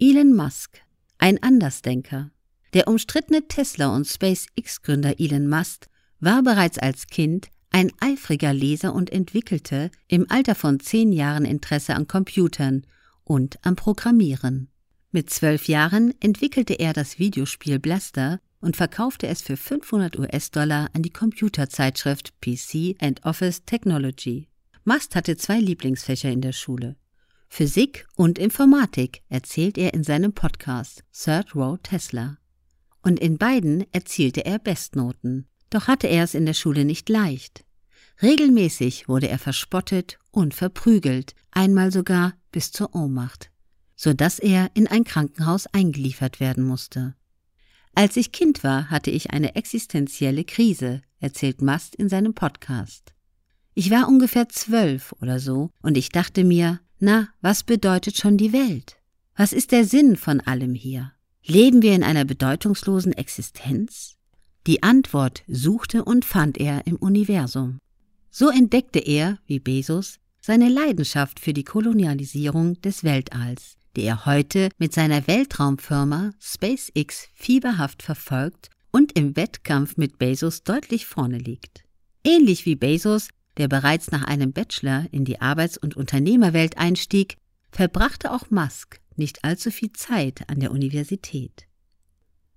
Elon Musk, ein Andersdenker. Der umstrittene Tesla- und SpaceX-Gründer Elon Musk war bereits als Kind ein eifriger Leser und entwickelte im Alter von zehn Jahren Interesse an Computern und am Programmieren. Mit zwölf Jahren entwickelte er das Videospiel Blaster und verkaufte es für 500 US-Dollar an die Computerzeitschrift PC and Office Technology. Mast hatte zwei Lieblingsfächer in der Schule. Physik und Informatik erzählt er in seinem Podcast Third Row Tesla. Und in beiden erzielte er Bestnoten. Doch hatte er es in der Schule nicht leicht. Regelmäßig wurde er verspottet und verprügelt, einmal sogar bis zur Ohnmacht, so dass er in ein Krankenhaus eingeliefert werden musste. Als ich Kind war, hatte ich eine existenzielle Krise, erzählt Mast in seinem Podcast. Ich war ungefähr zwölf oder so und ich dachte mir, na, was bedeutet schon die Welt? Was ist der Sinn von allem hier? Leben wir in einer bedeutungslosen Existenz? Die Antwort suchte und fand er im Universum. So entdeckte er, wie Bezos, seine Leidenschaft für die Kolonialisierung des Weltalls, die er heute mit seiner Weltraumfirma SpaceX fieberhaft verfolgt und im Wettkampf mit Bezos deutlich vorne liegt. Ähnlich wie Bezos, der bereits nach einem Bachelor in die Arbeits- und Unternehmerwelt einstieg, verbrachte auch Musk nicht allzu viel Zeit an der Universität.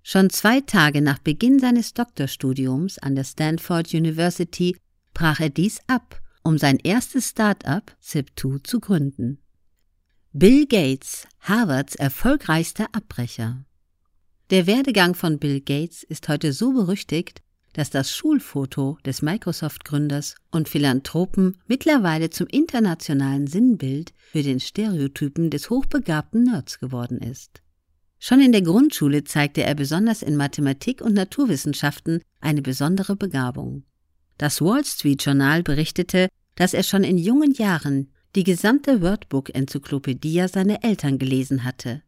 Schon zwei Tage nach Beginn seines Doktorstudiums an der Stanford University brach er dies ab, um sein erstes Start-up Zip2 zu gründen. Bill Gates, Harvards erfolgreichster Abbrecher. Der Werdegang von Bill Gates ist heute so berüchtigt, dass das Schulfoto des Microsoft-Gründers und Philanthropen mittlerweile zum internationalen Sinnbild für den Stereotypen des hochbegabten Nerds geworden ist. Schon in der Grundschule zeigte er besonders in Mathematik und Naturwissenschaften eine besondere Begabung. Das Wall Street Journal berichtete, dass er schon in jungen Jahren die gesamte Wordbook-Enzyklopädie seiner Eltern gelesen hatte.